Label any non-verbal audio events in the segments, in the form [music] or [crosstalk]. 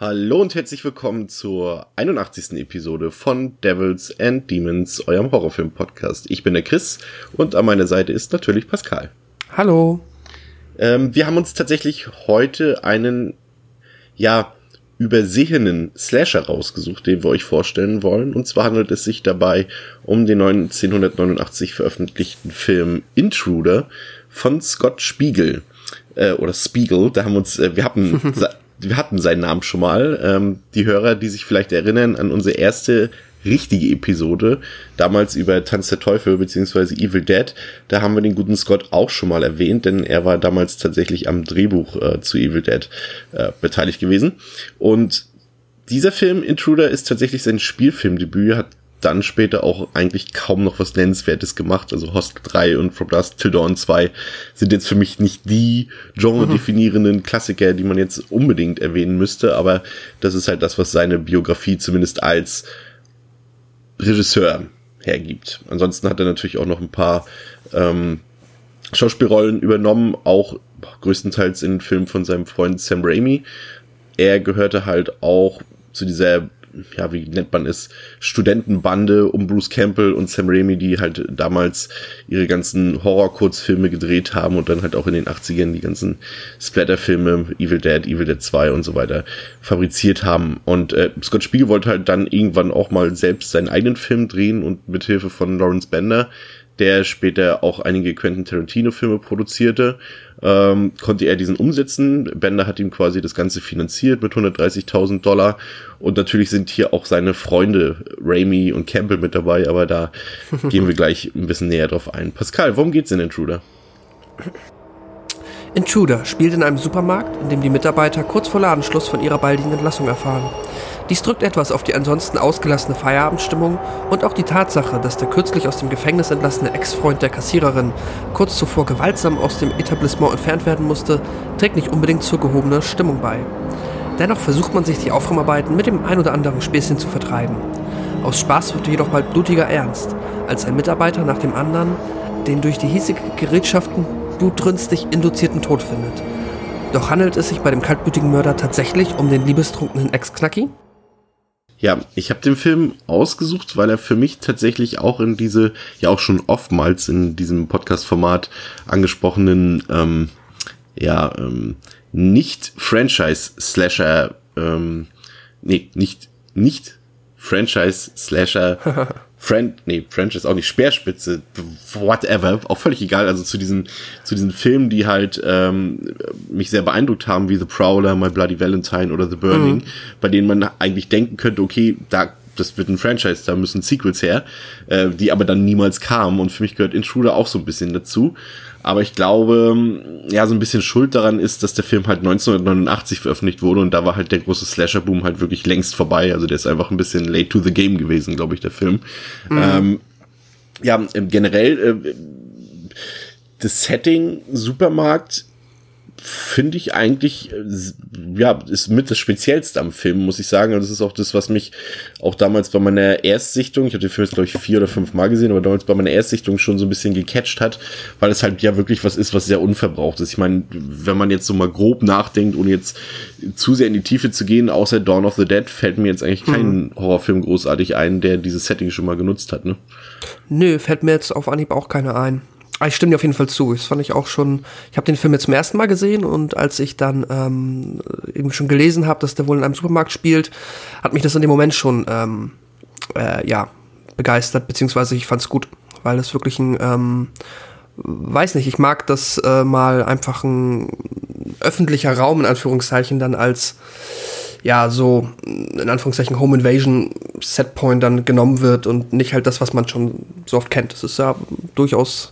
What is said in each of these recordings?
Hallo und herzlich willkommen zur 81. Episode von Devils and Demons, eurem Horrorfilm-Podcast. Ich bin der Chris und an meiner Seite ist natürlich Pascal. Hallo. Ähm, wir haben uns tatsächlich heute einen, ja, übersehenen Slasher rausgesucht, den wir euch vorstellen wollen. Und zwar handelt es sich dabei um den 1989 veröffentlichten Film Intruder von Scott Spiegel. Äh, oder Spiegel, da haben wir uns, äh, wir hatten [laughs] wir hatten seinen Namen schon mal. Ähm, die Hörer, die sich vielleicht erinnern an unsere erste richtige Episode, damals über Tanz der Teufel beziehungsweise Evil Dead, da haben wir den guten Scott auch schon mal erwähnt, denn er war damals tatsächlich am Drehbuch äh, zu Evil Dead äh, beteiligt gewesen. Und dieser Film Intruder ist tatsächlich sein Spielfilmdebüt, hat dann später auch eigentlich kaum noch was Nennenswertes gemacht. Also Hostel 3 und From Dusk Till Dawn 2 sind jetzt für mich nicht die genre-definierenden [laughs] Klassiker, die man jetzt unbedingt erwähnen müsste, aber das ist halt das, was seine Biografie zumindest als Regisseur hergibt. Ansonsten hat er natürlich auch noch ein paar ähm, Schauspielrollen übernommen, auch größtenteils in Filmen von seinem Freund Sam Raimi. Er gehörte halt auch zu dieser ja, wie nennt man es, Studentenbande um Bruce Campbell und Sam Raimi, die halt damals ihre ganzen Horror-Kurzfilme gedreht haben und dann halt auch in den 80ern die ganzen Splatter-Filme, Evil Dead, Evil Dead 2 und so weiter fabriziert haben. Und äh, Scott Spiegel wollte halt dann irgendwann auch mal selbst seinen eigenen Film drehen und mithilfe von Lawrence Bender der später auch einige Quentin Tarantino-Filme produzierte, ähm, konnte er diesen umsetzen. Bender hat ihm quasi das Ganze finanziert mit 130.000 Dollar. Und natürlich sind hier auch seine Freunde Raimi und Campbell mit dabei, aber da [laughs] gehen wir gleich ein bisschen näher drauf ein. Pascal, worum geht's in Intruder? Intruder spielt in einem Supermarkt, in dem die Mitarbeiter kurz vor Ladenschluss von ihrer baldigen Entlassung erfahren. Dies drückt etwas auf die ansonsten ausgelassene Feierabendstimmung und auch die Tatsache, dass der kürzlich aus dem Gefängnis entlassene Ex-Freund der Kassiererin kurz zuvor gewaltsam aus dem Etablissement entfernt werden musste, trägt nicht unbedingt zur gehobenen Stimmung bei. Dennoch versucht man sich die Aufräumarbeiten mit dem ein oder anderen Späßchen zu vertreiben. Aus Spaß wird jedoch bald blutiger Ernst, als ein Mitarbeiter nach dem anderen den durch die hiesige Gerätschaften blutrünstig induzierten Tod findet. Doch handelt es sich bei dem kaltblütigen Mörder tatsächlich um den liebestrunkenen Ex-Knacki? Ja, ich habe den Film ausgesucht, weil er für mich tatsächlich auch in diese, ja auch schon oftmals in diesem Podcast-Format angesprochenen, ähm, ja, ähm, nicht Franchise-Slasher, ähm, nee, nicht, nicht Franchise-Slasher [laughs] Friend, nee, French ist auch nicht Speerspitze, whatever, auch völlig egal. Also zu diesen, zu diesen Filmen, die halt ähm, mich sehr beeindruckt haben, wie The Prowler, My Bloody Valentine oder The Burning, mhm. bei denen man eigentlich denken könnte, okay, da das wird ein Franchise, da müssen Sequels her, äh, die aber dann niemals kamen. Und für mich gehört Intruder auch so ein bisschen dazu. Aber ich glaube, ja, so ein bisschen Schuld daran ist, dass der Film halt 1989 veröffentlicht wurde und da war halt der große Slasher-Boom halt wirklich längst vorbei. Also der ist einfach ein bisschen late to the game gewesen, glaube ich, der Film. Mhm. Ähm, ja, generell, äh, das Setting Supermarkt finde ich eigentlich, äh, ja, ist mit das Speziellste am Film, muss ich sagen. Und das ist auch das, was mich auch damals bei meiner Erstsichtung, ich habe den Film jetzt, glaube ich, vier oder fünf Mal gesehen, aber damals bei meiner Erstsichtung schon so ein bisschen gecatcht hat, weil es halt ja wirklich was ist, was sehr unverbraucht ist. Ich meine, wenn man jetzt so mal grob nachdenkt, ohne jetzt zu sehr in die Tiefe zu gehen, außer Dawn of the Dead, fällt mir jetzt eigentlich kein hm. Horrorfilm großartig ein, der dieses Setting schon mal genutzt hat, ne? Nö, fällt mir jetzt auf Anhieb auch keiner ein. Ah, ich stimme dir auf jeden Fall zu. Das fand ich auch schon. Ich habe den Film jetzt zum ersten Mal gesehen und als ich dann ähm, eben schon gelesen habe, dass der wohl in einem Supermarkt spielt, hat mich das in dem Moment schon ähm, äh, ja begeistert, beziehungsweise ich fand es gut, weil es wirklich ein ähm, weiß nicht, ich mag das äh, mal einfach ein öffentlicher Raum in Anführungszeichen dann als ja so in Anführungszeichen Home Invasion Setpoint dann genommen wird und nicht halt das, was man schon so oft kennt. Das ist ja durchaus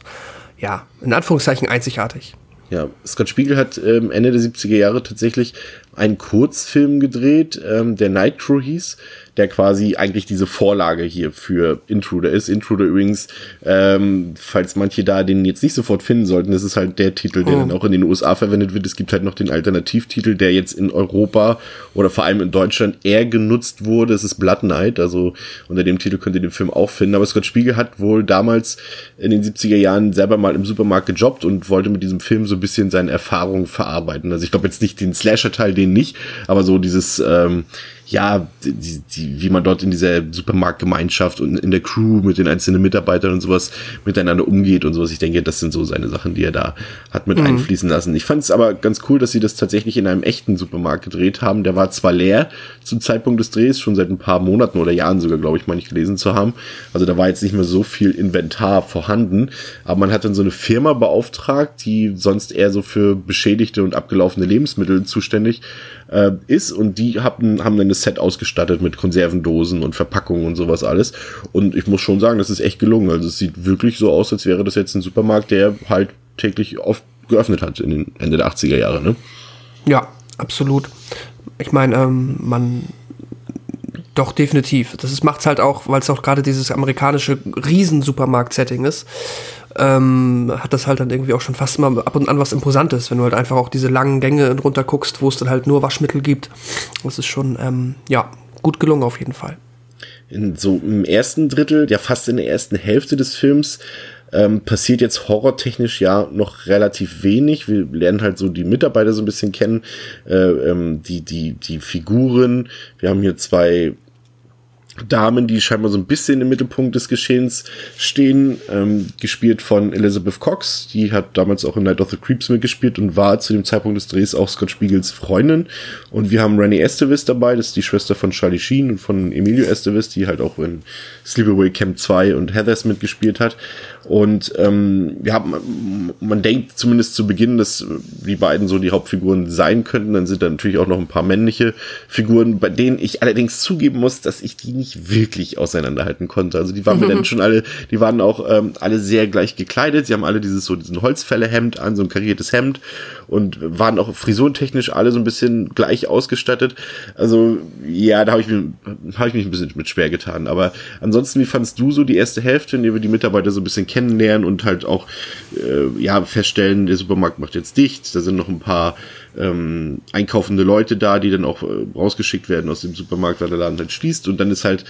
ja, in Anführungszeichen einzigartig. Ja, Scott Spiegel hat ähm, Ende der 70er Jahre tatsächlich einen Kurzfilm gedreht, ähm, der Night Crew hieß der quasi eigentlich diese Vorlage hier für Intruder ist. Intruder übrigens, ähm, falls manche da den jetzt nicht sofort finden sollten, das ist halt der Titel, der oh. dann auch in den USA verwendet wird. Es gibt halt noch den Alternativtitel, der jetzt in Europa oder vor allem in Deutschland eher genutzt wurde. Es ist Blood Knight, also unter dem Titel könnt ihr den Film auch finden. Aber Scott Spiegel hat wohl damals in den 70er Jahren selber mal im Supermarkt gejobbt und wollte mit diesem Film so ein bisschen seine Erfahrungen verarbeiten. Also ich glaube jetzt nicht den Slasher-Teil, den nicht, aber so dieses ähm, ja, die, die, wie man dort in dieser Supermarktgemeinschaft und in der Crew mit den einzelnen Mitarbeitern und sowas miteinander umgeht und sowas. Ich denke, das sind so seine Sachen, die er da hat mit mhm. einfließen lassen. Ich fand es aber ganz cool, dass sie das tatsächlich in einem echten Supermarkt gedreht haben. Der war zwar leer zum Zeitpunkt des Drehs, schon seit ein paar Monaten oder Jahren sogar, glaube ich, mal nicht gelesen zu haben. Also da war jetzt nicht mehr so viel Inventar vorhanden, aber man hat dann so eine Firma beauftragt, die sonst eher so für beschädigte und abgelaufene Lebensmittel zuständig äh, ist und die haben, haben dann das Set ausgestattet mit Konservendosen und Verpackungen und sowas alles. Und ich muss schon sagen, das ist echt gelungen. Also es sieht wirklich so aus, als wäre das jetzt ein Supermarkt, der halt täglich oft geöffnet hat in den Ende der 80er Jahre, ne? Ja, absolut. Ich meine, ähm, man doch, definitiv. Das macht es halt auch, weil es auch gerade dieses amerikanische Riesensupermarkt-Setting ist ähm, hat das halt dann irgendwie auch schon fast mal ab und an was Imposantes, wenn du halt einfach auch diese langen Gänge runter guckst, wo es dann halt nur Waschmittel gibt. Das ist schon, ähm, ja, gut gelungen auf jeden Fall. In so im ersten Drittel, ja fast in der ersten Hälfte des Films, ähm, passiert jetzt horrortechnisch ja noch relativ wenig. Wir lernen halt so die Mitarbeiter so ein bisschen kennen, äh, ähm, die, die, die Figuren. Wir haben hier zwei Damen, die scheinbar so ein bisschen im Mittelpunkt des Geschehens stehen, ähm, gespielt von Elizabeth Cox. Die hat damals auch in Night of the Creeps mitgespielt und war zu dem Zeitpunkt des Drehs auch Scott Spiegels Freundin. Und wir haben Rennie Estevez dabei, das ist die Schwester von Charlie Sheen und von Emilio Estevez, die halt auch in Sleepaway Camp 2 und Heathers mitgespielt hat. Und ähm, ja, man, man denkt zumindest zu Beginn, dass die beiden so die Hauptfiguren sein könnten. Dann sind da natürlich auch noch ein paar männliche Figuren, bei denen ich allerdings zugeben muss, dass ich die nicht wirklich auseinanderhalten konnte. Also die waren mir dann schon alle, die waren auch ähm, alle sehr gleich gekleidet. Sie haben alle dieses so diesen Holzfällerhemd an, so ein kariertes Hemd und waren auch frisurentechnisch alle so ein bisschen gleich ausgestattet. Also ja, da habe ich, hab ich mich ein bisschen mit schwer getan. Aber ansonsten, wie fandst du so die erste Hälfte, in der wir die Mitarbeiter so ein bisschen kennenlernen und halt auch äh, ja feststellen, der Supermarkt macht jetzt dicht, da sind noch ein paar ähm, einkaufende Leute da, die dann auch äh, rausgeschickt werden aus dem Supermarkt, weil der Laden halt schließt. Und dann ist halt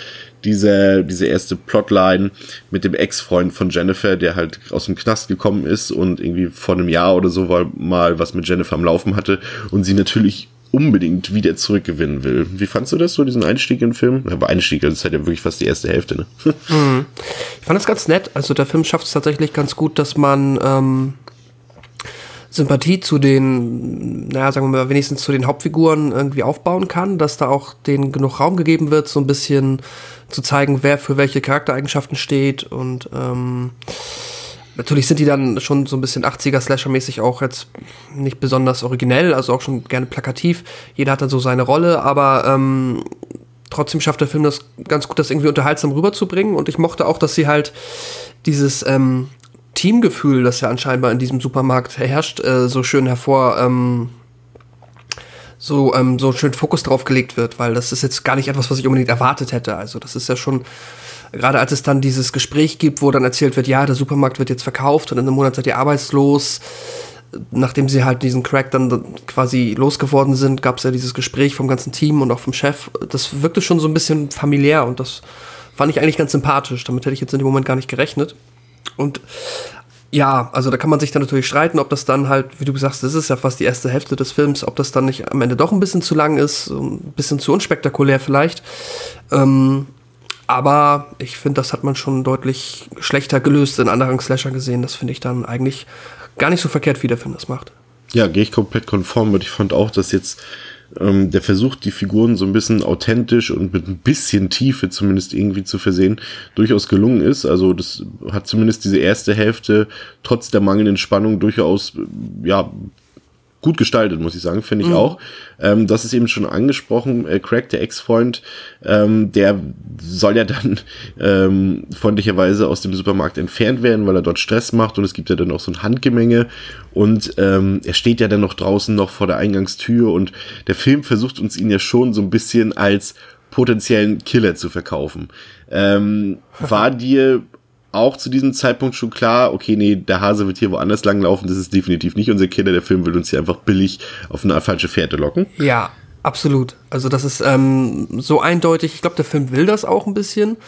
diese, diese erste Plotline mit dem Ex-Freund von Jennifer, der halt aus dem Knast gekommen ist und irgendwie vor einem Jahr oder so mal was mit Jennifer am Laufen hatte und sie natürlich unbedingt wieder zurückgewinnen will. Wie fandst du das so, diesen Einstieg in den Film? Aber Einstieg, das ist halt ja wirklich fast die erste Hälfte, ne? [laughs] Mhm. Ich fand das ganz nett. Also der Film schafft es tatsächlich ganz gut, dass man ähm, Sympathie zu den, naja, sagen wir mal, wenigstens zu den Hauptfiguren irgendwie aufbauen kann, dass da auch denen genug Raum gegeben wird, so ein bisschen zu zeigen, wer für welche Charaktereigenschaften steht und ähm, Natürlich sind die dann schon so ein bisschen 80er-Slasher-mäßig auch jetzt nicht besonders originell, also auch schon gerne plakativ. Jeder hat dann so seine Rolle, aber ähm, trotzdem schafft der Film das ganz gut, das irgendwie unterhaltsam rüberzubringen. Und ich mochte auch, dass sie halt dieses ähm, Teamgefühl, das ja anscheinend in diesem Supermarkt herrscht, äh, so schön hervor, ähm, so, ähm, so schön Fokus drauf gelegt wird, weil das ist jetzt gar nicht etwas, was ich unbedingt erwartet hätte. Also das ist ja schon, gerade als es dann dieses Gespräch gibt, wo dann erzählt wird, ja, der Supermarkt wird jetzt verkauft und in einem Monat seid ihr arbeitslos. Nachdem sie halt diesen Crack dann quasi losgeworden sind, gab es ja dieses Gespräch vom ganzen Team und auch vom Chef. Das wirkte schon so ein bisschen familiär und das fand ich eigentlich ganz sympathisch. Damit hätte ich jetzt in dem Moment gar nicht gerechnet. Und ja, also da kann man sich dann natürlich streiten, ob das dann halt, wie du gesagt hast, das ist ja fast die erste Hälfte des Films, ob das dann nicht am Ende doch ein bisschen zu lang ist, ein bisschen zu unspektakulär vielleicht. Ähm, aber ich finde, das hat man schon deutlich schlechter gelöst in anderen Slasher gesehen. Das finde ich dann eigentlich gar nicht so verkehrt, wie der Film das macht. Ja, gehe ich komplett konform mit. Ich fand auch, dass jetzt ähm, der versucht, die Figuren so ein bisschen authentisch und mit ein bisschen Tiefe zumindest irgendwie zu versehen, durchaus gelungen ist. Also das hat zumindest diese erste Hälfte trotz der mangelnden Spannung durchaus, ja, gut gestaltet, muss ich sagen, finde ich mhm. auch. Ähm, das ist eben schon angesprochen, äh, Craig, der Ex-Freund, ähm, der soll ja dann [laughs] ähm, freundlicherweise aus dem Supermarkt entfernt werden, weil er dort Stress macht und es gibt ja dann auch so ein Handgemenge und ähm, er steht ja dann noch draußen noch vor der Eingangstür und der Film versucht uns ihn ja schon so ein bisschen als potenziellen Killer zu verkaufen. Ähm, war [laughs] dir auch zu diesem Zeitpunkt schon klar, okay, nee, der Hase wird hier woanders langlaufen, das ist definitiv nicht unser Kinder, der Film will uns hier einfach billig auf eine falsche Fährte locken. Ja, absolut. Also das ist ähm, so eindeutig, ich glaube, der Film will das auch ein bisschen.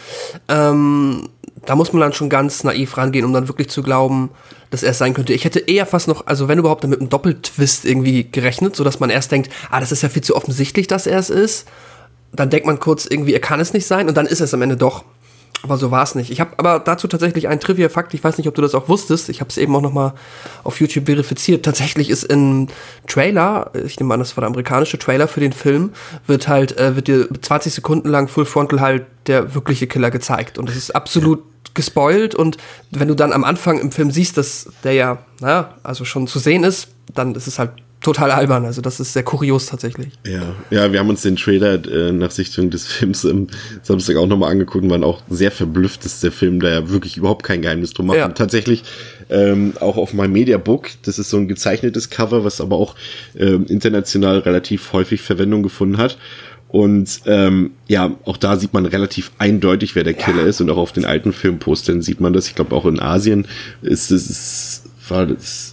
Ähm, da muss man dann schon ganz naiv rangehen, um dann wirklich zu glauben, dass er es sein könnte. Ich hätte eher fast noch, also wenn überhaupt, mit einem Doppeltwist irgendwie gerechnet, so dass man erst denkt, ah, das ist ja viel zu offensichtlich, dass er es ist. Dann denkt man kurz irgendwie, er kann es nicht sein und dann ist es am Ende doch. Aber so war es nicht. Ich habe aber dazu tatsächlich einen Trivia-Fakt. Ich weiß nicht, ob du das auch wusstest. Ich habe es eben auch noch mal auf YouTube verifiziert. Tatsächlich ist im Trailer, ich nehme an, das war der amerikanische Trailer für den Film, wird halt äh, wird dir 20 Sekunden lang Full Frontal halt der wirkliche Killer gezeigt. Und das ist absolut gespoilt. Und wenn du dann am Anfang im Film siehst, dass der ja, naja, also schon zu sehen ist, dann ist es halt total albern. Also das ist sehr kurios tatsächlich. Ja, ja, wir haben uns den Trailer äh, nach Sichtung des Films im Samstag auch nochmal angeguckt und waren auch sehr verblüfft, dass der Film da ja wirklich überhaupt kein Geheimnis drum macht. Ja. Und tatsächlich ähm, auch auf meinem Media Book, das ist so ein gezeichnetes Cover, was aber auch ähm, international relativ häufig Verwendung gefunden hat. Und ähm, ja, auch da sieht man relativ eindeutig, wer der Killer ja. ist. Und auch auf den alten Filmpostern sieht man das. Ich glaube, auch in Asien ist es, war das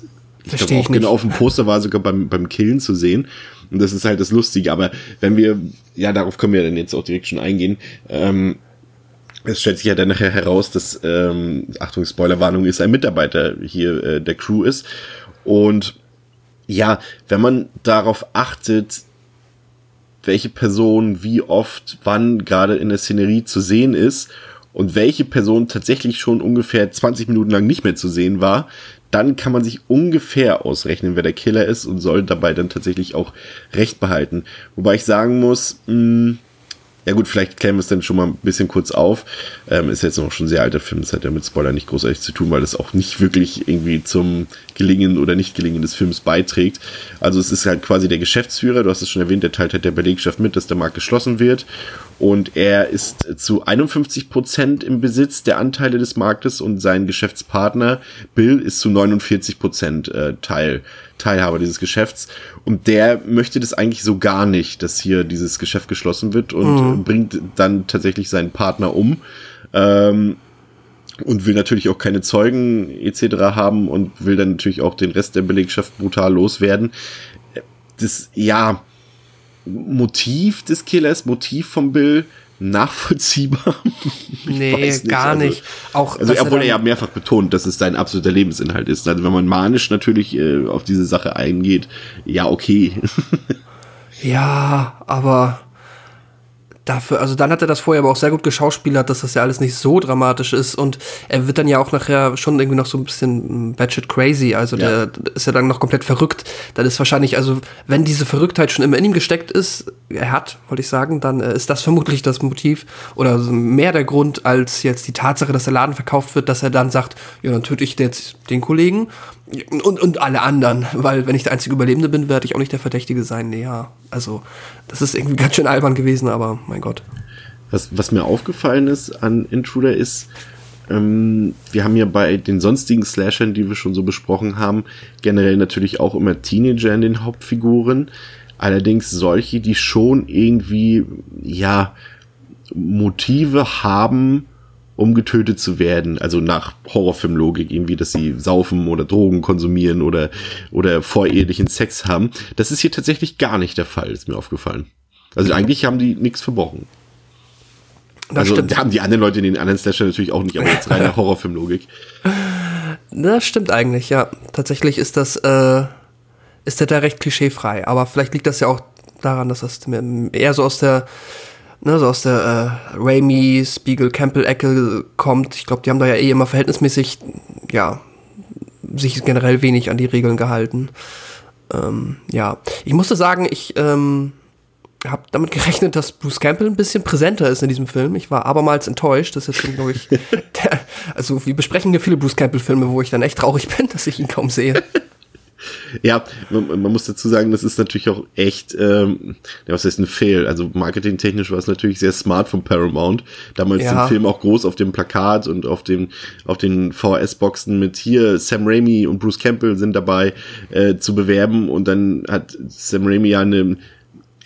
ich glaube auch genau auf dem Poster war sogar beim, beim Killen zu sehen. Und das ist halt das Lustige. Aber wenn wir, ja, darauf können wir dann jetzt auch direkt schon eingehen. Ähm, es stellt sich ja dann nachher heraus, dass, ähm, Achtung, Spoilerwarnung, ist ein Mitarbeiter hier äh, der Crew ist. Und ja, wenn man darauf achtet, welche Person wie oft wann gerade in der Szenerie zu sehen ist und welche Person tatsächlich schon ungefähr 20 Minuten lang nicht mehr zu sehen war, dann kann man sich ungefähr ausrechnen, wer der Killer ist und soll dabei dann tatsächlich auch Recht behalten. Wobei ich sagen muss, mh, hm, ja gut, vielleicht klären wir es dann schon mal ein bisschen kurz auf. Ähm, ist jetzt noch schon ein sehr alter Film, das hat ja mit Spoiler nicht großartig zu tun, weil das auch nicht wirklich irgendwie zum Gelingen oder Nicht-Gelingen des Films beiträgt. Also es ist halt quasi der Geschäftsführer, du hast es schon erwähnt, der teilt halt der Belegschaft mit, dass der Markt geschlossen wird und er ist zu 51 Prozent im Besitz der Anteile des Marktes und sein Geschäftspartner Bill ist zu 49 Prozent äh, Teil, Teilhaber dieses Geschäfts. Und der möchte das eigentlich so gar nicht, dass hier dieses Geschäft geschlossen wird und mhm. bringt dann tatsächlich seinen Partner um. Ähm, und will natürlich auch keine Zeugen etc. haben und will dann natürlich auch den Rest der Belegschaft brutal loswerden. Das, ja, Motiv des Killers, Motiv von Bill nachvollziehbar? [laughs] nee, nicht. gar also, nicht. Auch, also, obwohl er, er ja mehrfach betont, dass es sein absoluter Lebensinhalt ist. Also, wenn man manisch natürlich äh, auf diese Sache eingeht, ja, okay. [laughs] ja, aber dafür, also dann hat er das vorher aber auch sehr gut geschauspielert, dass das ja alles nicht so dramatisch ist und er wird dann ja auch nachher schon irgendwie noch so ein bisschen batshit crazy, also ja. der ist ja dann noch komplett verrückt. Dann ist wahrscheinlich, also wenn diese Verrücktheit schon immer in ihm gesteckt ist, er hat, wollte ich sagen, dann äh, ist das vermutlich das Motiv oder mehr der Grund als jetzt die Tatsache, dass der Laden verkauft wird, dass er dann sagt, ja, dann töte ich jetzt den Kollegen und, und alle anderen, weil wenn ich der einzige Überlebende bin, werde ich auch nicht der Verdächtige sein. Nee, ja. Also, das ist irgendwie [laughs] ganz schön albern gewesen, aber mein Gott. Was, was mir aufgefallen ist an Intruder ist, ähm, wir haben ja bei den sonstigen Slashern, die wir schon so besprochen haben, generell natürlich auch immer Teenager in den Hauptfiguren. Allerdings solche, die schon irgendwie, ja, Motive haben, um getötet zu werden. Also nach Horrorfilmlogik irgendwie, dass sie saufen oder Drogen konsumieren oder, oder vorehelichen Sex haben. Das ist hier tatsächlich gar nicht der Fall, ist mir aufgefallen. Also eigentlich haben die nichts verbrochen. Das also stimmt. haben die anderen Leute in den anderen Slasher natürlich auch nicht, aber jetzt reine [laughs] Horrorfilmlogik. Das stimmt eigentlich, ja. Tatsächlich ist das, äh, ist der da recht klischeefrei. Aber vielleicht liegt das ja auch daran, dass das eher so aus der ne, so aus der äh, Raimi, Spiegel, Campbell-Ecke kommt. Ich glaube, die haben da ja eh immer verhältnismäßig, ja, sich generell wenig an die Regeln gehalten. Ähm, ja, ich musste sagen, ich ähm, habe damit [laughs] gerechnet, dass Bruce Campbell ein bisschen präsenter ist in diesem Film. Ich war abermals enttäuscht. Das ist jetzt, glaube ich, [laughs] der, also wir besprechen ja viele Bruce Campbell-Filme, wo ich dann echt traurig [laughs] bin, dass ich ihn kaum sehe. Ja, man, man, muss dazu sagen, das ist natürlich auch echt, ähm, ja, was heißt ein Fail? Also marketingtechnisch war es natürlich sehr smart von Paramount, damals ja. den Film auch groß auf dem Plakat und auf den, auf den VHS-Boxen mit hier Sam Raimi und Bruce Campbell sind dabei äh, zu bewerben und dann hat Sam Raimi ja eine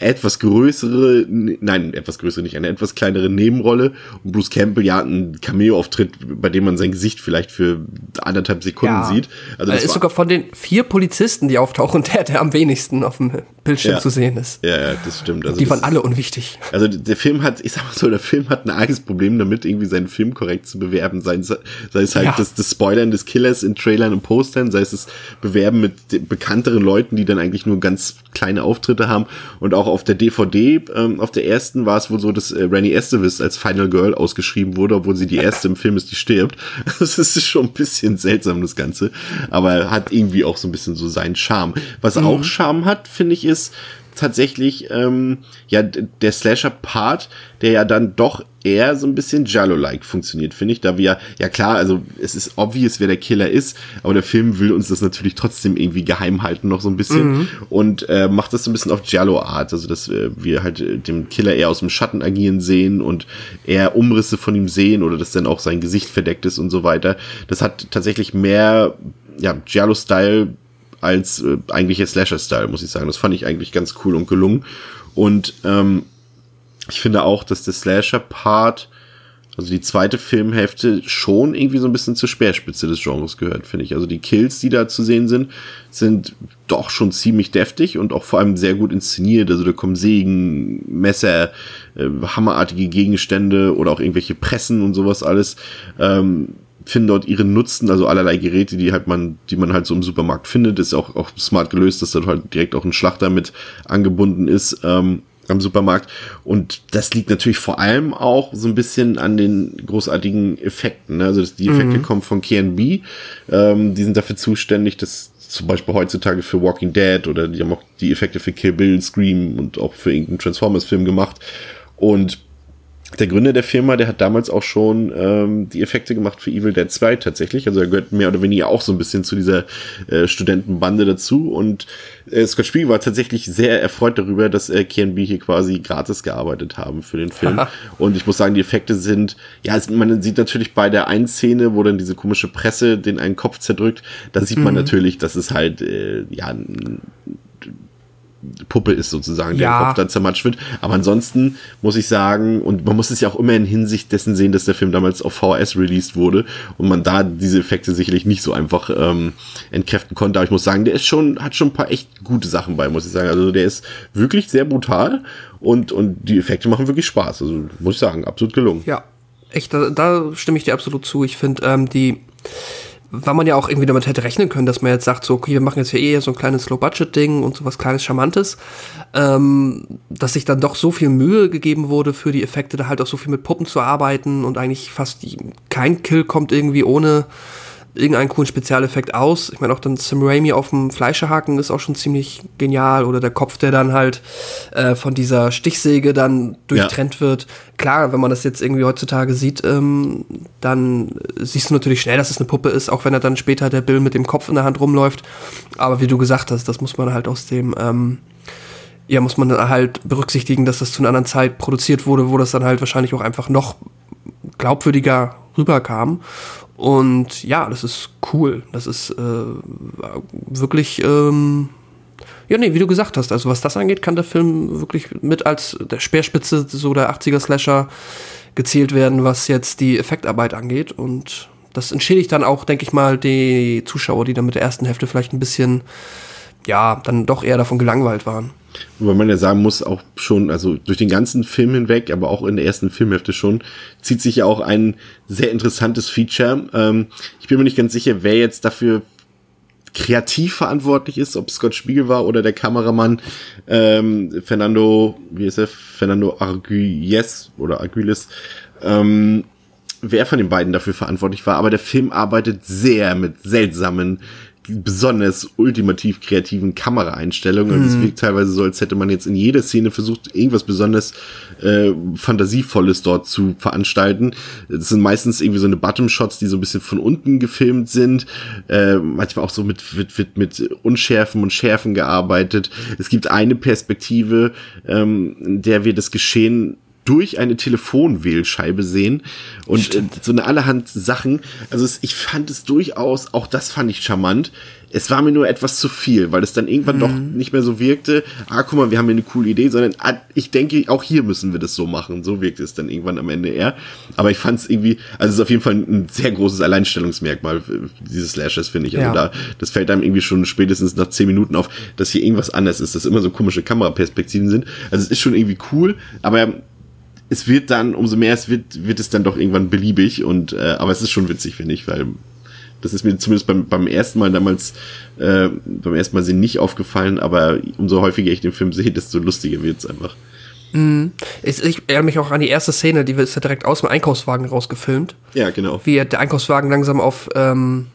etwas größere, nein, etwas größere nicht, eine etwas kleinere Nebenrolle. Und Bruce Campbell ja ein Cameo-Auftritt, bei dem man sein Gesicht vielleicht für anderthalb Sekunden ja. sieht. Also das ist sogar von den vier Polizisten, die auftauchen, [laughs] der, der am wenigsten auf dem Bildschirm ja. zu sehen ist. Ja, ja, das stimmt. Also die waren alle unwichtig. Also der Film hat, ich sag mal so, der Film hat ein arges Problem damit, irgendwie seinen Film korrekt zu bewerben. Sei, sei es halt ja. das, das Spoilern des Killers in Trailern und Postern, sei es das Bewerben mit bekannteren Leuten, die dann eigentlich nur ganz kleine Auftritte haben und auch auf der DVD, ähm, auf der ersten war es wohl so, dass äh, Rennie Estevez als Final Girl ausgeschrieben wurde, obwohl sie die erste im Film ist, die stirbt. [laughs] Das ist schon ein bisschen seltsam, das Ganze. Aber hat irgendwie auch so ein bisschen so seinen Charme. Was mhm. auch Charme hat, finde ich, ist, tatsächlich ähm, ja der Slasher-Part, der ja dann doch eher so ein bisschen Jallo-like funktioniert, finde ich. Da wir, ja klar, also es ist obvious, wer der Killer ist, aber der Film will uns das natürlich trotzdem irgendwie geheim halten, noch so ein bisschen. Mhm. Und äh, macht das so ein bisschen auf Jallo-Art, also dass äh, wir halt äh, dem Killer eher aus dem Schatten agieren sehen und eher Umrisse von ihm sehen oder dass dann auch sein Gesicht verdeckt ist und so weiter. Das hat tatsächlich mehr ja, Giallo-Style als äh, eigentlicher Slasher-Style, muss ich sagen. Das fand ich eigentlich ganz cool und gelungen. Und ähm, ich finde auch, dass der Slasher-Part, also die zweite Filmhälfte, schon irgendwie so ein bisschen zur Speerspitze des Genres gehört, finde ich. Also die Kills, die da zu sehen sind, sind doch schon ziemlich deftig und auch vor allem sehr gut inszeniert. Also da kommen Sägen, Messer, äh, hammerartige Gegenstände oder auch irgendwelche Pressen und sowas alles. Ähm, finden dort ihren Nutzen, also allerlei Geräte, die halt man, die man halt so im Supermarkt findet, ist auch, auch smart gelöst, dass dort halt direkt auch ein Schlachter mit angebunden ist. Ähm, am Supermarkt. Und das liegt natürlich vor allem auch so ein bisschen an den großartigen Effekten. Ne? Also die Effekte mhm. kommen von KNB. Ähm, die sind dafür zuständig, dass zum Beispiel heutzutage für Walking Dead oder die haben auch die Effekte für Kill Bill, Scream und auch für irgendeinen Transformers-Film gemacht. Und der Gründer der Firma, der hat damals auch schon ähm, die Effekte gemacht für Evil Dead 2 tatsächlich. Also er gehört mehr oder weniger auch so ein bisschen zu dieser äh, Studentenbande dazu. Und äh, Scott Spiegel war tatsächlich sehr erfreut darüber, dass äh, KNB hier quasi gratis gearbeitet haben für den Film. und ich muss sagen, die Effekte sind, ja, es, man sieht natürlich bei der einen Szene, wo dann diese komische Presse den einen Kopf zerdrückt, da sieht man mhm. natürlich, dass es halt, äh, ja, Puppe ist sozusagen, der ja. Kopf dann zermatscht wird. Aber ansonsten muss ich sagen, und man muss es ja auch immer in Hinsicht dessen sehen, dass der Film damals auf VHS released wurde und man da diese Effekte sicherlich nicht so einfach ähm, entkräften konnte. Aber ich muss sagen, der ist schon, hat schon ein paar echt gute Sachen bei, muss ich sagen. Also der ist wirklich sehr brutal und, und die Effekte machen wirklich Spaß. Also muss ich sagen, absolut gelungen. Ja, echt, da, da stimme ich dir absolut zu. Ich finde, ähm, die weil man ja auch irgendwie damit hätte rechnen können, dass man jetzt sagt, so, okay, wir machen jetzt hier eh so ein kleines Low-Budget-Ding und so was kleines Charmantes, ähm, dass sich dann doch so viel Mühe gegeben wurde für die Effekte, da halt auch so viel mit Puppen zu arbeiten und eigentlich fast kein Kill kommt irgendwie ohne irgendeinen coolen Spezialeffekt aus. Ich meine, auch dann Sam Raimi auf dem Fleischerhaken ist auch schon ziemlich genial. Oder der Kopf, der dann halt äh, von dieser Stichsäge dann durchtrennt ja. wird. Klar, wenn man das jetzt irgendwie heutzutage sieht, ähm, dann siehst du natürlich schnell, dass es eine Puppe ist, auch wenn er dann später der Bill mit dem Kopf in der Hand rumläuft. Aber wie du gesagt hast, das muss man halt aus dem, ähm, ja, muss man dann halt berücksichtigen, dass das zu einer anderen Zeit produziert wurde, wo das dann halt wahrscheinlich auch einfach noch glaubwürdiger rüberkam. Und ja, das ist cool. Das ist äh, wirklich, ähm, ja, nee, wie du gesagt hast, also was das angeht, kann der Film wirklich mit als der Speerspitze so der 80er-Slasher gezählt werden, was jetzt die Effektarbeit angeht. Und das entschädigt dann auch, denke ich mal, die Zuschauer, die dann mit der ersten Hälfte vielleicht ein bisschen, ja, dann doch eher davon gelangweilt waren. Wobei man ja sagen muss, auch schon, also durch den ganzen Film hinweg, aber auch in der ersten Filmhälfte schon, zieht sich ja auch ein sehr interessantes Feature. Ähm, ich bin mir nicht ganz sicher, wer jetzt dafür kreativ verantwortlich ist, ob Scott Spiegel war oder der Kameramann ähm, Fernando, wie ist er? Fernando Arguelles oder Arguelles. Ähm, wer von den beiden dafür verantwortlich war, aber der Film arbeitet sehr mit seltsamen besonders ultimativ kreativen Kameraeinstellungen. Und es wirkt teilweise so, als hätte man jetzt in jeder Szene versucht, irgendwas besonders äh, Fantasievolles dort zu veranstalten. Das sind meistens irgendwie so eine Bottom-Shots, die so ein bisschen von unten gefilmt sind. Äh, manchmal auch so mit, mit, mit, mit Unschärfen und Schärfen gearbeitet. Es gibt eine Perspektive, ähm, in der wir das Geschehen durch eine Telefonwählscheibe sehen und äh, so eine allerhand Sachen. Also es, ich fand es durchaus, auch das fand ich charmant. Es war mir nur etwas zu viel, weil es dann irgendwann doch nicht mehr so wirkte, ah, guck mal, wir haben hier eine coole Idee, sondern ah, ich denke, auch hier müssen wir das so machen. So wirkte es dann irgendwann am Ende eher. Aber ich fand es irgendwie, also es ist auf jeden Fall ein sehr großes Alleinstellungsmerkmal dieses Slashes, finde ich. Also Ja. da, das fällt einem irgendwie schon spätestens nach zehn Minuten auf, dass hier irgendwas anders ist, dass immer so komische Kameraperspektiven sind. Also es ist schon irgendwie cool, aber es wird dann, umso mehr es wird, wird es dann doch irgendwann beliebig und äh, aber es ist schon witzig, finde ich, weil das ist mir zumindest beim, beim ersten Mal damals, äh, beim ersten Mal sehen nicht aufgefallen, aber umso häufiger ich den Film sehe, desto lustiger wird's einfach. Ich, ich erinnere mich auch an die erste Szene, die ist ja direkt aus dem Einkaufswagen rausgefilmt. Ja, genau. Wie der Einkaufswagen langsam auf ähm,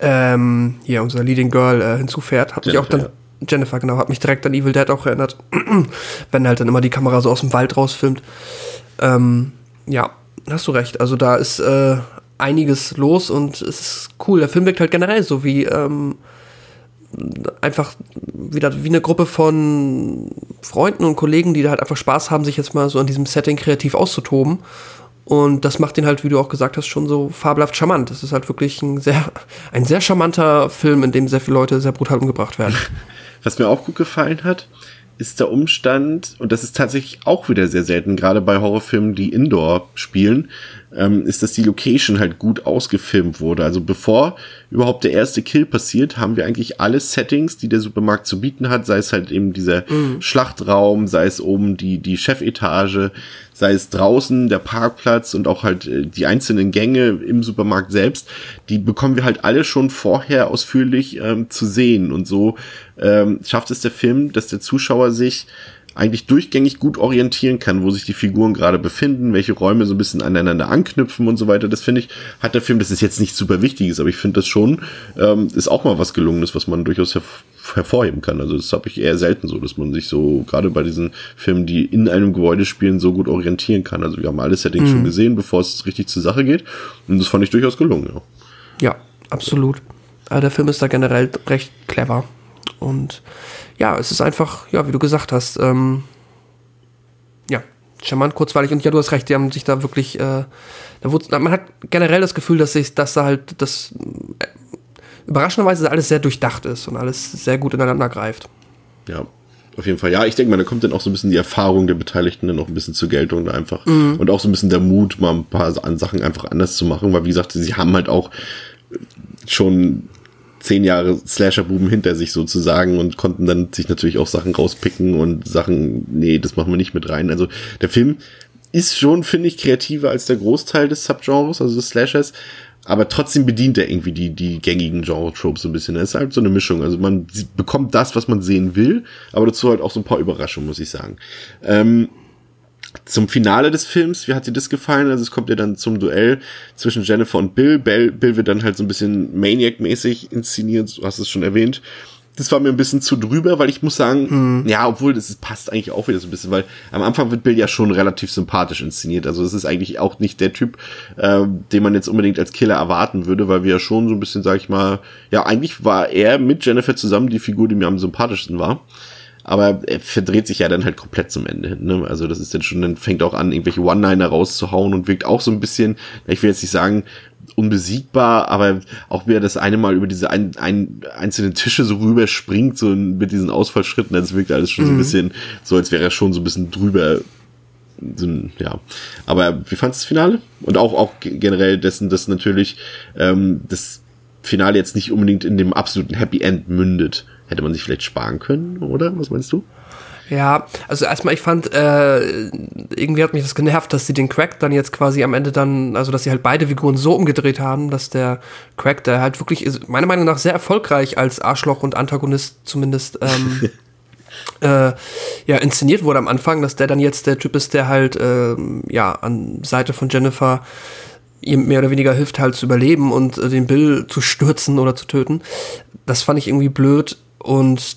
ähm, hier unser Leading Girl äh, hinzufährt. Hat mich auch Jennifer, dann, Jennifer, genau, hat mich direkt an Evil Dead auch erinnert. [clears throat] Wenn halt dann immer die Kamera so aus dem Wald rausfilmt. Ähm, ja, hast du recht. Also da ist äh, einiges los und es ist cool. Der Film wirkt halt generell so wie ähm, einfach wieder wie eine Gruppe von Freunden und Kollegen, die da halt einfach Spaß haben, sich jetzt mal so an diesem Setting kreativ auszutoben. Und das macht ihn halt, wie du auch gesagt hast, schon so fabelhaft charmant. Das ist halt wirklich ein sehr, ein sehr charmanter Film, in dem sehr viele Leute sehr brutal umgebracht werden. [laughs] Was mir auch gut gefallen hat, ist der Umstand, und das ist tatsächlich auch wieder sehr selten, gerade bei Horrorfilmen, die Indoor spielen, ähm, ist, dass die Location halt gut ausgefilmt wurde. Also bevor überhaupt der erste Kill passiert, haben wir eigentlich alle Settings, die der Supermarkt zu bieten hat, sei es halt eben dieser Schlachtraum, sei es oben die, die Chefetage, sei es draußen der Parkplatz und auch halt äh, die einzelnen Gänge im Supermarkt selbst, die bekommen wir halt alle schon vorher ausführlich ähm, zu sehen. Und so ähm, schafft es der Film, dass der Zuschauer sich eigentlich durchgängig gut orientieren kann, wo sich die Figuren gerade befinden, welche Räume so ein bisschen aneinander anknüpfen und so weiter. Das finde ich, hat der Film, das ist jetzt nicht super wichtiges, aber ich finde das schon, ähm, ist auch mal was gelungenes, was man durchaus herv hervorheben kann. Also das habe ich eher selten so, dass man sich so, gerade bei diesen Filmen, die in einem Gebäude spielen, so gut orientieren kann. Also wir haben alle Settings schon gesehen, bevor es richtig zur Sache geht. Und das fand ich durchaus gelungen, ja. Ja, absolut. Also der Film ist da generell recht clever. Und ja, es ist einfach, ja, wie du gesagt hast, ähm, ja, charmant, kurzweilig. Und ja, du hast recht, die haben sich da wirklich, äh, da wurde, man hat generell das Gefühl, dass sich, dass da halt das äh, überraschenderweise alles sehr durchdacht ist und alles sehr gut ineinander greift. Ja, auf jeden Fall. Ja, ich denke mal, da kommt dann auch so ein bisschen die Erfahrung der Beteiligten dann auch ein bisschen zur Geltung einfach. Und auch so ein bisschen der Mut, mal ein paar Sachen einfach anders zu machen, weil wie gesagt, sie haben halt auch schon zehn Jahre Slasher-Buben hinter sich sozusagen und konnten dann sich natürlich auch Sachen rauspicken und Sachen, nee, das machen wir nicht mit rein. Also der Film ist schon, finde ich, kreativer als der Großteil des Subgenres, also des Slashers, aber trotzdem bedient er irgendwie die, die gängigen Genre-Tropes so ein bisschen. Es ist halt so eine Mischung. Also man bekommt das, was man sehen will, aber dazu halt auch so ein paar Überraschungen, muss ich sagen. Ähm, zum Finale des Films, wie hat dir das gefallen? Also es kommt ja dann zum Duell zwischen Jennifer und Bill. Bill, Bill wird dann halt so ein bisschen Maniac-mäßig inszeniert, du hast es schon erwähnt. Das war mir ein bisschen zu drüber, weil ich muss sagen, ja, obwohl das passt eigentlich auch wieder so ein bisschen, weil am Anfang wird Bill ja schon relativ sympathisch inszeniert. Also es ist eigentlich auch nicht der Typ, äh, den man jetzt unbedingt als Killer erwarten würde, weil wir ja schon so ein bisschen, sag ich mal, ja, eigentlich war er mit Jennifer zusammen die Figur, die mir am sympathischsten war. Aber er verdreht sich ja dann halt komplett zum Ende hin. Ne? Also das ist dann schon, dann fängt auch an, irgendwelche One-Liner rauszuhauen und wirkt auch so ein bisschen, ich will jetzt nicht sagen, unbesiegbar, aber auch wieder das eine Mal über diese ein, ein, einzelnen Tische so rüberspringt, so mit diesen Ausfallschritten, das wirkt alles schon so ein bisschen so, als wäre er schon so ein bisschen drüber. So ein, ja, aber wie fandest du das Finale? Und auch, auch generell dessen, dass natürlich ähm, das Finale jetzt nicht unbedingt in dem absoluten Happy End mündet. Hätte man sich vielleicht sparen können, oder? Was meinst du? Ja, also erstmal, ich fand, äh, irgendwie hat mich das genervt, dass sie den Crack dann jetzt quasi am Ende dann, also dass sie halt beide Figuren so umgedreht haben, dass der Crack, der halt wirklich, ist, meiner Meinung nach sehr erfolgreich als Arschloch und Antagonist zumindest, ähm, [laughs] äh, ja, inszeniert wurde am Anfang, dass der dann jetzt der Typ ist, der halt, ähm, ja, an Seite von Jennifer ihr mehr oder weniger hilft halt zu überleben und äh, den Bill zu stürzen oder zu töten. Das fand ich irgendwie blöd und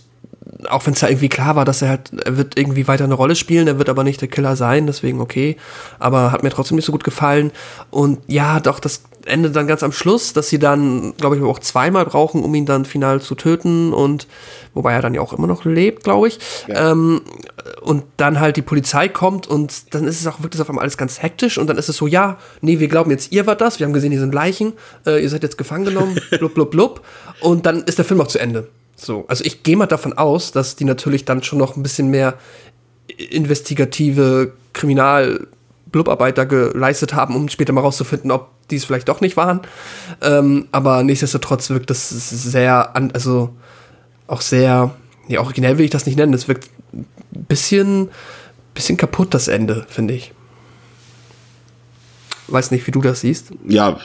auch wenn es ja irgendwie klar war, dass er halt, er wird irgendwie weiter eine Rolle spielen, er wird aber nicht der Killer sein, deswegen okay. Aber hat mir trotzdem nicht so gut gefallen. Und ja, doch, das Ende dann ganz am Schluss, dass sie dann, glaube ich, auch zweimal brauchen, um ihn dann final zu töten und wobei er dann ja auch immer noch lebt, glaube ich. Ja. Ähm, und dann halt die Polizei kommt und dann ist es auch wirklich auf einmal alles ganz hektisch und dann ist es so, ja, nee, wir glauben jetzt, ihr wart das, wir haben gesehen, hier sind Leichen, äh, ihr seid jetzt gefangen genommen, [laughs] blub, blub, blub. Und dann ist der Film auch zu Ende. So, also ich gehe mal davon aus, dass die natürlich dann schon noch ein bisschen mehr investigative Kriminal Blubarbeiter geleistet haben, um später mal rauszufinden, ob die es vielleicht doch nicht waren. Ähm, aber nichtsdestotrotz wirkt das sehr, an, also auch sehr, ja, originell will ich das nicht nennen. Es wirkt ein bisschen, bisschen kaputt, das Ende, finde ich. Weiß nicht, wie du das siehst. Ja,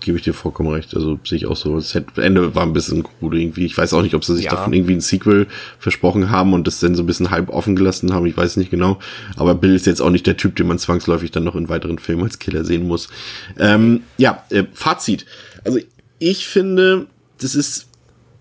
gebe ich dir vollkommen recht. Also sehe ich auch so. Das Ende war ein bisschen cool irgendwie. Ich weiß auch nicht, ob sie sich ja. davon irgendwie ein Sequel versprochen haben und das dann so ein bisschen halb offen gelassen haben. Ich weiß nicht genau. Aber Bill ist jetzt auch nicht der Typ, den man zwangsläufig dann noch in weiteren Filmen als Killer sehen muss. Ähm, ja, äh, Fazit. Also ich finde, das ist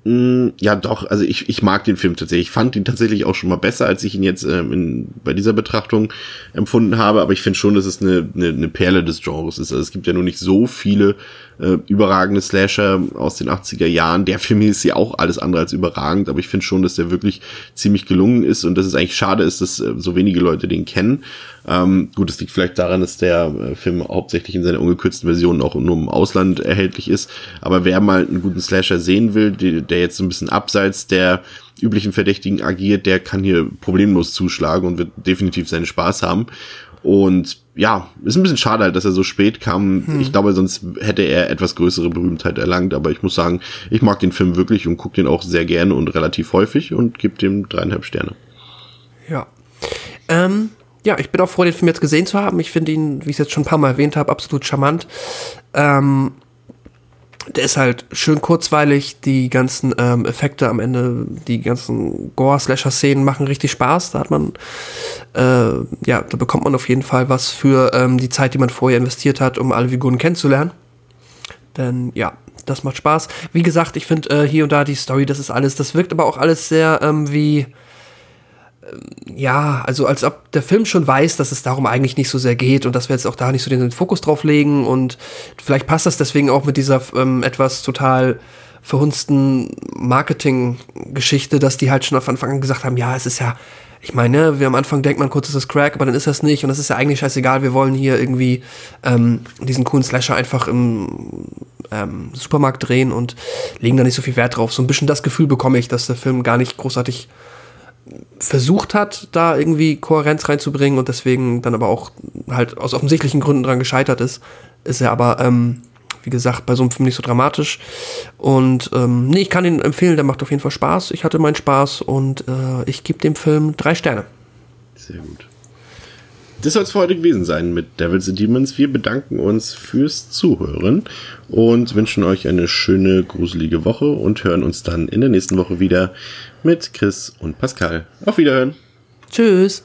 ja, doch, also ich, ich mag den Film tatsächlich. Ich fand ihn tatsächlich auch schon mal besser, als ich ihn jetzt ähm, in, bei dieser Betrachtung empfunden habe, aber ich finde schon, dass es eine, eine, eine Perle des Genres ist. Also es gibt ja nur nicht so viele äh, überragende Slasher aus den 80er Jahren. Der Film ist ja auch alles andere als überragend, aber ich finde schon, dass der wirklich ziemlich gelungen ist und dass es eigentlich schade ist, dass äh, so wenige Leute den kennen. Ähm, gut, es liegt vielleicht daran, dass der äh, Film hauptsächlich in seiner ungekürzten Version auch nur im Ausland erhältlich ist. Aber wer mal einen guten Slasher sehen will, die, der jetzt so ein bisschen abseits der üblichen Verdächtigen agiert, der kann hier problemlos zuschlagen und wird definitiv seinen Spaß haben. Und ja, ist ein bisschen schade halt, dass er so spät kam. Hm. Ich glaube, sonst hätte er etwas größere Berühmtheit erlangt. Aber ich muss sagen, ich mag den Film wirklich und gucke den auch sehr gerne und relativ häufig und gebe dem dreieinhalb Sterne. Ja. Ähm, ja, ich bin auch froh, den Film jetzt gesehen zu haben. Ich finde ihn, wie ich es jetzt schon ein paar Mal erwähnt habe, absolut charmant. Ähm, der ist halt schön kurzweilig. Die ganzen ähm, Effekte am Ende, die ganzen Gore-Slasher-Szenen machen richtig Spaß. Da hat man, äh, ja, da bekommt man auf jeden Fall was für ähm, die Zeit, die man vorher investiert hat, um alle Figuren kennenzulernen. Denn ja, das macht Spaß. Wie gesagt, ich finde äh, hier und da die Story, das ist alles, das wirkt aber auch alles sehr ähm, wie ja, also als ob der Film schon weiß, dass es darum eigentlich nicht so sehr geht und dass wir jetzt auch da nicht so den Fokus drauf legen und vielleicht passt das deswegen auch mit dieser ähm, etwas total verhunzten Marketing-Geschichte, dass die halt schon auf Anfang an gesagt haben, ja, es ist ja, ich meine, wir am Anfang denkt man kurz, es ist Crack, aber dann ist das nicht und das ist ja eigentlich scheißegal, wir wollen hier irgendwie ähm, diesen coolen Slasher einfach im ähm, Supermarkt drehen und legen da nicht so viel Wert drauf. So ein bisschen das Gefühl bekomme ich, dass der Film gar nicht großartig versucht hat, da irgendwie Kohärenz reinzubringen und deswegen dann aber auch halt aus offensichtlichen Gründen dran gescheitert ist, ist er aber, ähm, wie gesagt, bei so einem Film nicht so dramatisch. Und ähm, nee, ich kann ihn empfehlen, der macht auf jeden Fall Spaß. Ich hatte meinen Spaß und äh, ich gebe dem Film drei Sterne. Sehr gut. Das soll es für heute gewesen sein mit Devils and Demons. Wir bedanken uns fürs Zuhören und wünschen euch eine schöne, gruselige Woche und hören uns dann in der nächsten Woche wieder mit Chris und Pascal. Auf Wiederhören. Tschüss.